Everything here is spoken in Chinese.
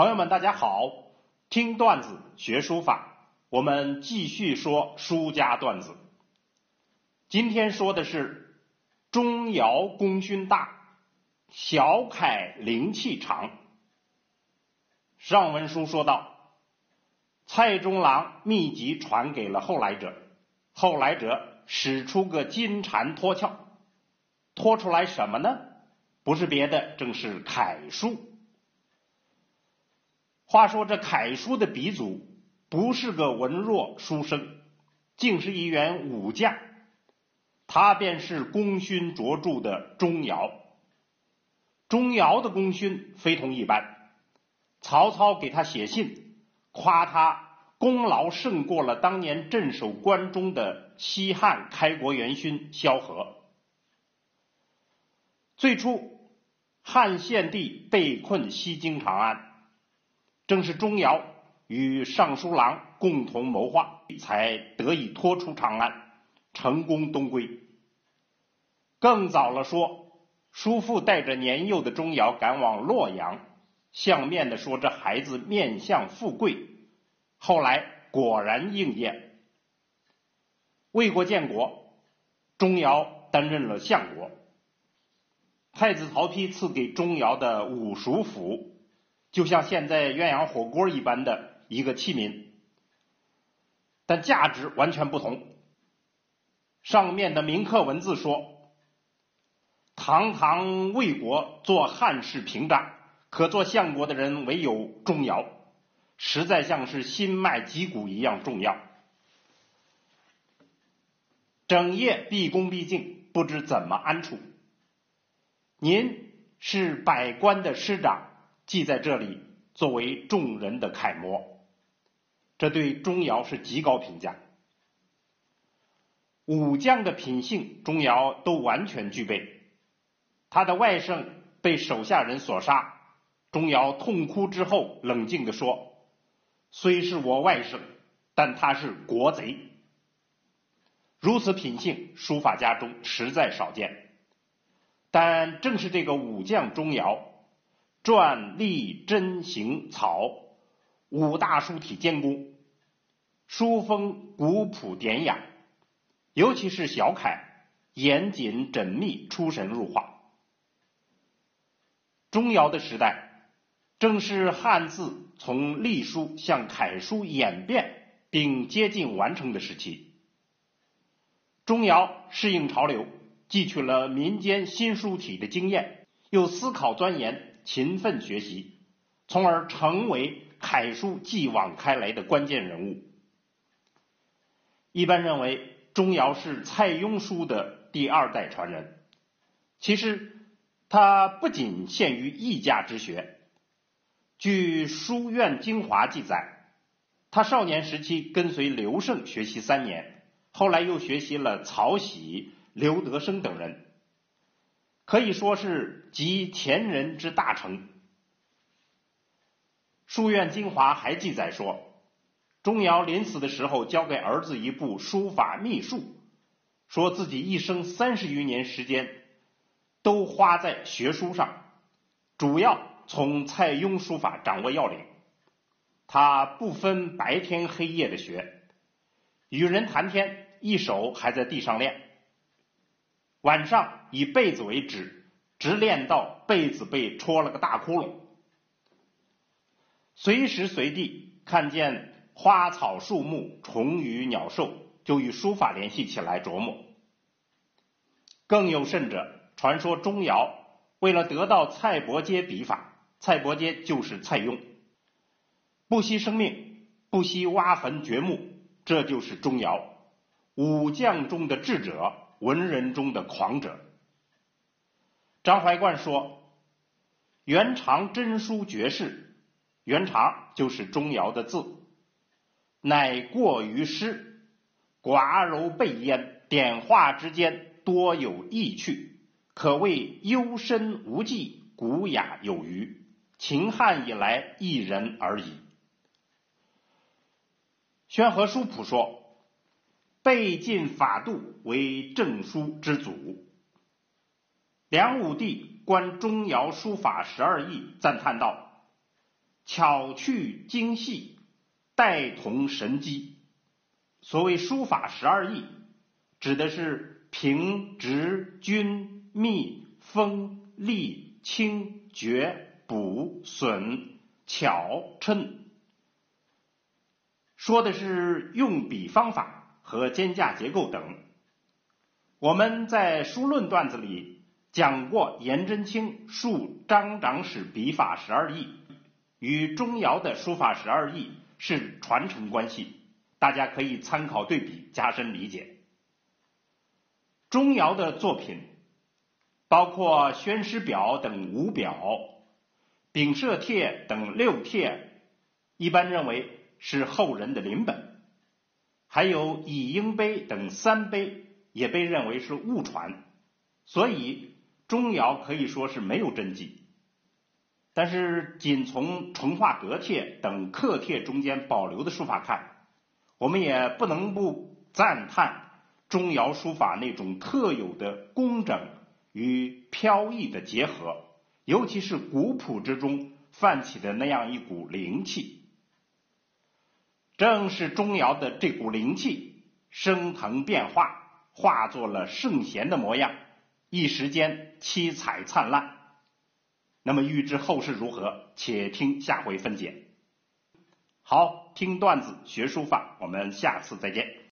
朋友们，大家好！听段子学书法，我们继续说书家段子。今天说的是钟繇功勋大，小楷灵气长。上文书说到，蔡中郎秘籍传给了后来者，后来者使出个金蝉脱壳，脱出来什么呢？不是别的，正是楷书。话说这楷书的鼻祖不是个文弱书生，竟是一员武将，他便是功勋卓著的钟繇。钟繇的功勋非同一般，曹操给他写信，夸他功劳胜过了当年镇守关中的西汉开国元勋萧何。最初，汉献帝被困西京长安。正是钟繇与尚书郎共同谋划，才得以拖出长安，成功东归。更早了说，叔父带着年幼的钟繇赶往洛阳，相面的说这孩子面相富贵，后来果然应验。魏国建国，钟繇担任了相国，太子曹丕赐给钟繇的五蜀府。就像现在鸳鸯火锅一般的一个器皿，但价值完全不同。上面的铭刻文字说：“堂堂魏国做汉室屏障，可做相国的人唯有钟繇，实在像是心脉脊骨一样重要。整夜毕恭毕敬，不知怎么安处。您是百官的师长。”记在这里，作为众人的楷模，这对钟繇是极高评价。武将的品性，钟繇都完全具备。他的外甥被手下人所杀，钟繇痛哭之后，冷静地说：“虽是我外甥，但他是国贼。”如此品性，书法家中实在少见。但正是这个武将钟繇。篆、隶、真、行、草五大书体兼攻，书风古朴典雅，尤其是小楷，严谨缜密，出神入化。钟繇的时代，正是汉字从隶书向楷书演变并接近完成的时期。钟繇适应潮流，汲取了民间新书体的经验，又思考钻研。勤奋学习，从而成为楷书继往开来的关键人物。一般认为，钟繇是蔡邕书的第二代传人。其实，他不仅限于一家之学。据《书院精华》记载，他少年时期跟随刘胜学习三年，后来又学习了曹玺、刘德升等人。可以说是集前人之大成。《书院精华》还记载说，钟繇临死的时候交给儿子一部书法秘术，说自己一生三十余年时间都花在学书上，主要从蔡邕书法掌握要领。他不分白天黑夜的学，与人谈天，一手还在地上练。晚上以被子为纸，直练到被子被戳了个大窟窿。随时随地看见花草树木、虫鱼鸟兽，就与书法联系起来琢磨。更有甚者，传说钟繇为了得到蔡伯喈笔法，蔡伯喈就是蔡邕，不惜生命，不惜挖坟掘墓，这就是钟繇，武将中的智者。文人中的狂者，张怀灌说：“元长真书绝世，元长就是钟繇的字，乃过于诗，寡柔备焉，点画之间多有意趣，可谓幽深无际，古雅有余，秦汉以来一人而已。”宣和书谱说。背进法度为正书之祖。梁武帝观钟繇书法十二艺，赞叹道：“巧趣精细，带同神机。所谓书法十二艺，指的是平、直、均、密、锋、利、清、绝、补、损、巧、称，说的是用笔方法和间架结构等。我们在书论段子里讲过颜真卿述张长史笔法十二艺，与钟繇的书法十二艺是传承关系。大家可以参考对比，加深理解。钟繇的作品包括《宣师表》等五表，《丙舍帖》等六帖，一般认为是后人的临本；还有《乙英碑》等三碑，也被认为是误传。所以钟繇可以说是没有真迹。但是，仅从《淳化阁帖》等刻帖中间保留的书法看，我们也不能不赞叹钟繇书法那种特有的工整与飘逸的结合，尤其是古朴之中泛起的那样一股灵气。正是钟繇的这股灵气升腾变化，化作了圣贤的模样，一时间七彩灿烂。那么欲知后事如何，且听下回分解。好，听段子学书法，我们下次再见。